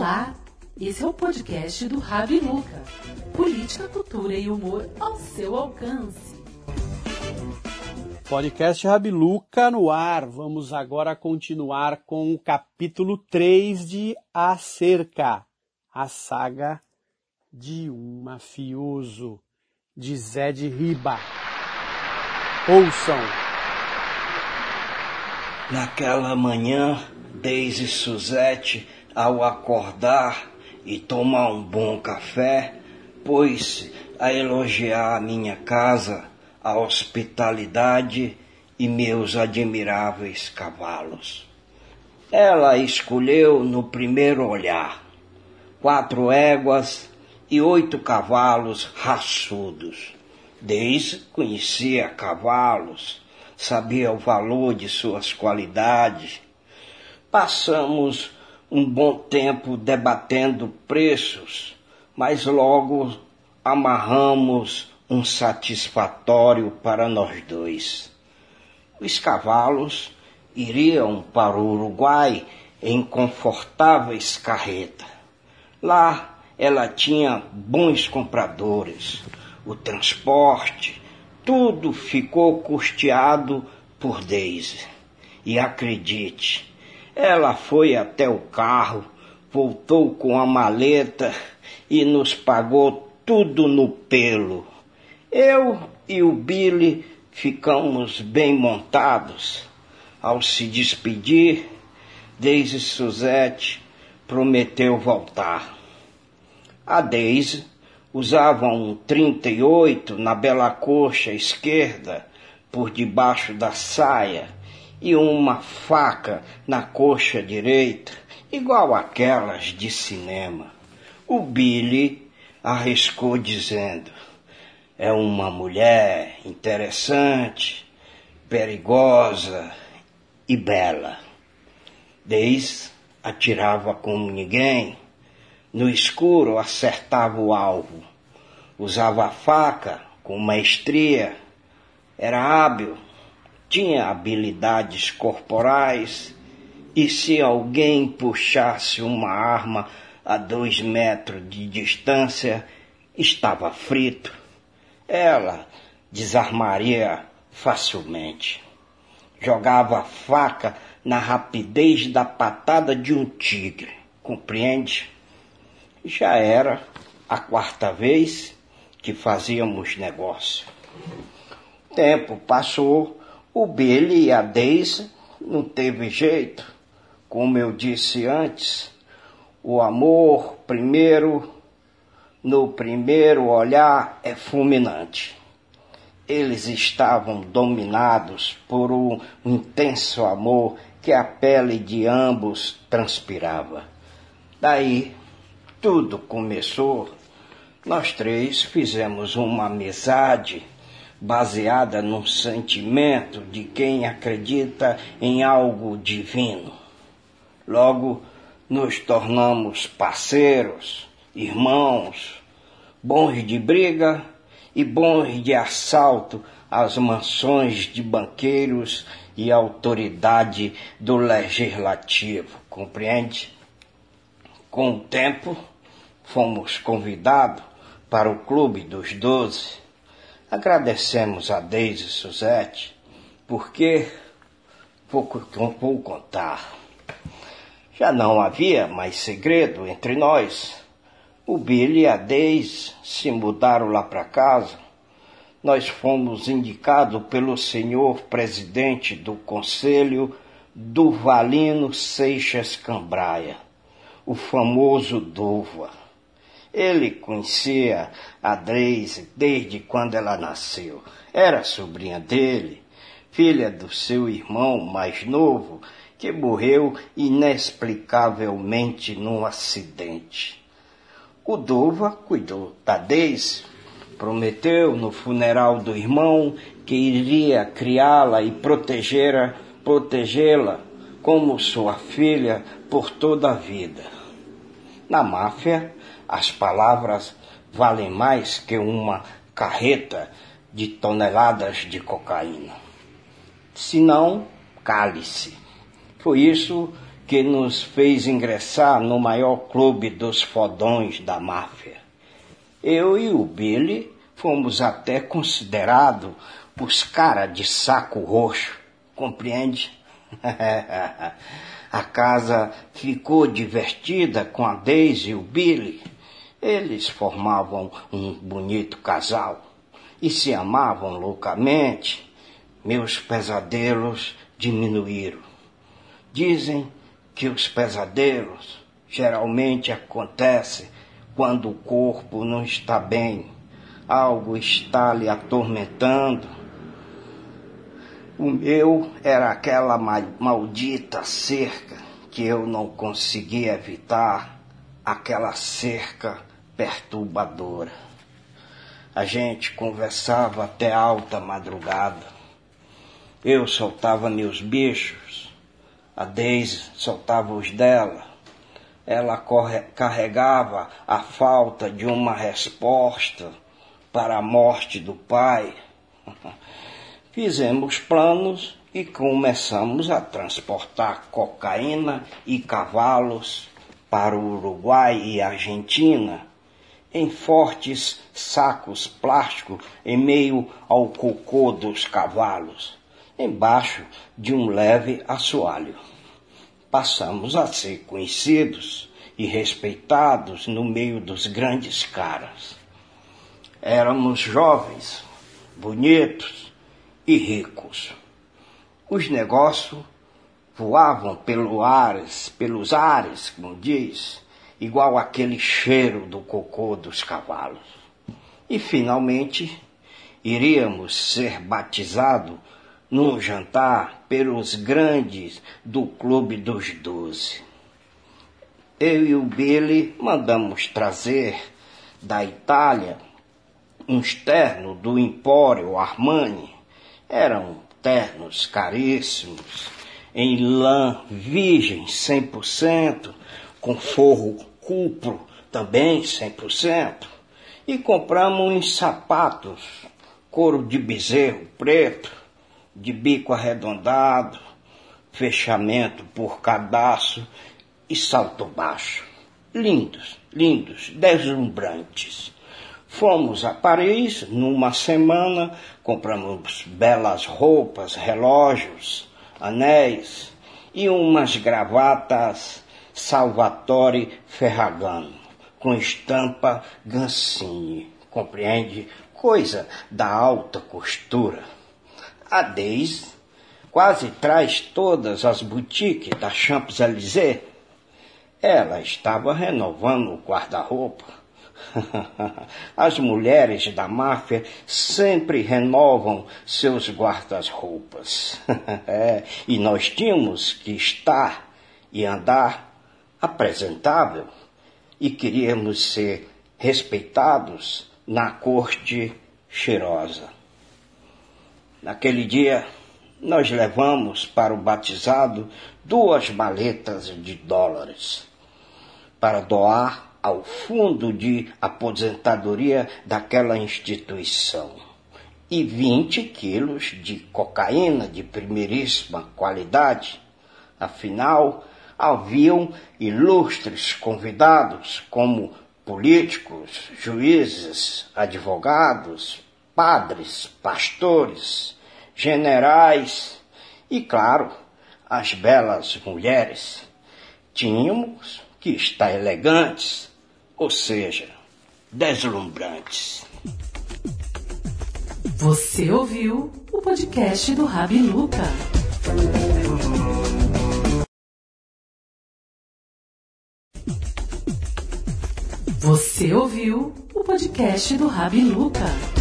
Olá, esse é o podcast do Rabi Luca. Política, cultura e humor ao seu alcance. Podcast Rabiluca no ar. Vamos agora continuar com o capítulo 3 de A Cerca, a saga de um mafioso, de Zé de Riba. Ouçam! Naquela manhã, Deise Suzette, ao acordar e tomar um bom café, pôs a elogiar a minha casa, a hospitalidade e meus admiráveis cavalos. Ela escolheu no primeiro olhar quatro éguas e oito cavalos raçudos. Desde conhecia cavalos, sabia o valor de suas qualidades. Passamos um bom tempo debatendo preços, mas logo amarramos um satisfatório para nós dois. Os cavalos iriam para o Uruguai em confortáveis carretas. Lá ela tinha bons compradores, o transporte, tudo ficou custeado por Daisy. E acredite, ela foi até o carro, voltou com a maleta e nos pagou tudo no pelo. Eu e o Billy ficamos bem montados. Ao se despedir, Daisy Suzette prometeu voltar. A Daisy usava um 38 na bela coxa esquerda por debaixo da saia e uma faca na coxa direita, igual aquelas de cinema. O Billy arriscou dizendo: é uma mulher interessante, perigosa e bela. Deis atirava como ninguém, no escuro acertava o alvo, usava a faca com maestria, era hábil, tinha habilidades corporais e se alguém puxasse uma arma a dois metros de distância, estava frito ela desarmaria facilmente. Jogava a faca na rapidez da patada de um tigre, compreende? Já era a quarta vez que fazíamos negócio. O tempo passou, o Billy e a Daisy não teve jeito. Como eu disse antes, o amor primeiro no primeiro olhar é fulminante. Eles estavam dominados por um intenso amor que a pele de ambos transpirava. Daí tudo começou. Nós três fizemos uma amizade baseada num sentimento de quem acredita em algo divino. Logo nos tornamos parceiros irmãos, bons de briga e bons de assalto às mansões de banqueiros e autoridade do legislativo, compreende? Com o tempo, fomos convidados para o Clube dos Doze. Agradecemos a Deise Suzette, porque vou, vou contar. Já não havia mais segredo entre nós o Billy e a Deise se mudaram lá para casa. Nós fomos indicados pelo senhor presidente do conselho Duvalino Seixas Cambraia, o famoso Duva. Ele conhecia a Deise desde quando ela nasceu. Era sobrinha dele, filha do seu irmão mais novo, que morreu inexplicavelmente num acidente. O Dova cuidou da Deise, prometeu no funeral do irmão que iria criá-la e protegê-la protegê-la como sua filha por toda a vida. Na máfia, as palavras valem mais que uma carreta de toneladas de cocaína. Se não, cale-se. Foi isso que nos fez ingressar no maior clube dos fodões da máfia. Eu e o Billy fomos até considerados os cara de saco roxo, compreende? a casa ficou divertida com a Daisy e o Billy. Eles formavam um bonito casal e se amavam loucamente. Meus pesadelos diminuíram. Dizem que os pesadelos geralmente acontecem quando o corpo não está bem, algo está lhe atormentando. O meu era aquela maldita cerca que eu não conseguia evitar, aquela cerca perturbadora. A gente conversava até alta madrugada. Eu soltava meus bichos, a Daisy soltava os dela ela carregava a falta de uma resposta para a morte do pai. Fizemos planos e começamos a transportar cocaína e cavalos para o Uruguai e Argentina em fortes sacos plásticos em meio ao cocô dos cavalos, embaixo de um leve assoalho passamos a ser conhecidos e respeitados no meio dos grandes caras. Éramos jovens, bonitos e ricos. Os negócios voavam pelo ares, pelos ares, como diz, igual aquele cheiro do cocô dos cavalos. E finalmente iríamos ser batizados num jantar pelos grandes do Clube dos Doze. Eu e o Billy mandamos trazer da Itália uns ternos do Empório Armani. Eram ternos caríssimos, em lã virgem 100%, com forro cupro também 100%. E compramos uns sapatos, couro de bezerro preto, de bico arredondado, fechamento por cadastro e salto baixo. Lindos, lindos, deslumbrantes. Fomos a Paris numa semana, compramos belas roupas, relógios, anéis e umas gravatas Salvatore Ferragamo, com estampa Gansini, compreende? Coisa da alta costura. A Daisy quase traz todas as boutiques da Champs-Élysées. Ela estava renovando o guarda-roupa. As mulheres da máfia sempre renovam seus guarda-roupas. é, e nós tínhamos que estar e andar apresentável e queríamos ser respeitados na corte cheirosa. Naquele dia, nós levamos para o batizado duas maletas de dólares para doar ao fundo de aposentadoria daquela instituição e 20 quilos de cocaína de primeiríssima qualidade. Afinal, haviam ilustres convidados como políticos, juízes, advogados, padres, pastores, generais e, claro, as belas mulheres. Tínhamos que estar elegantes, ou seja, deslumbrantes. Você ouviu o podcast do Rabi Luca. Você ouviu o podcast do Rabi Luca.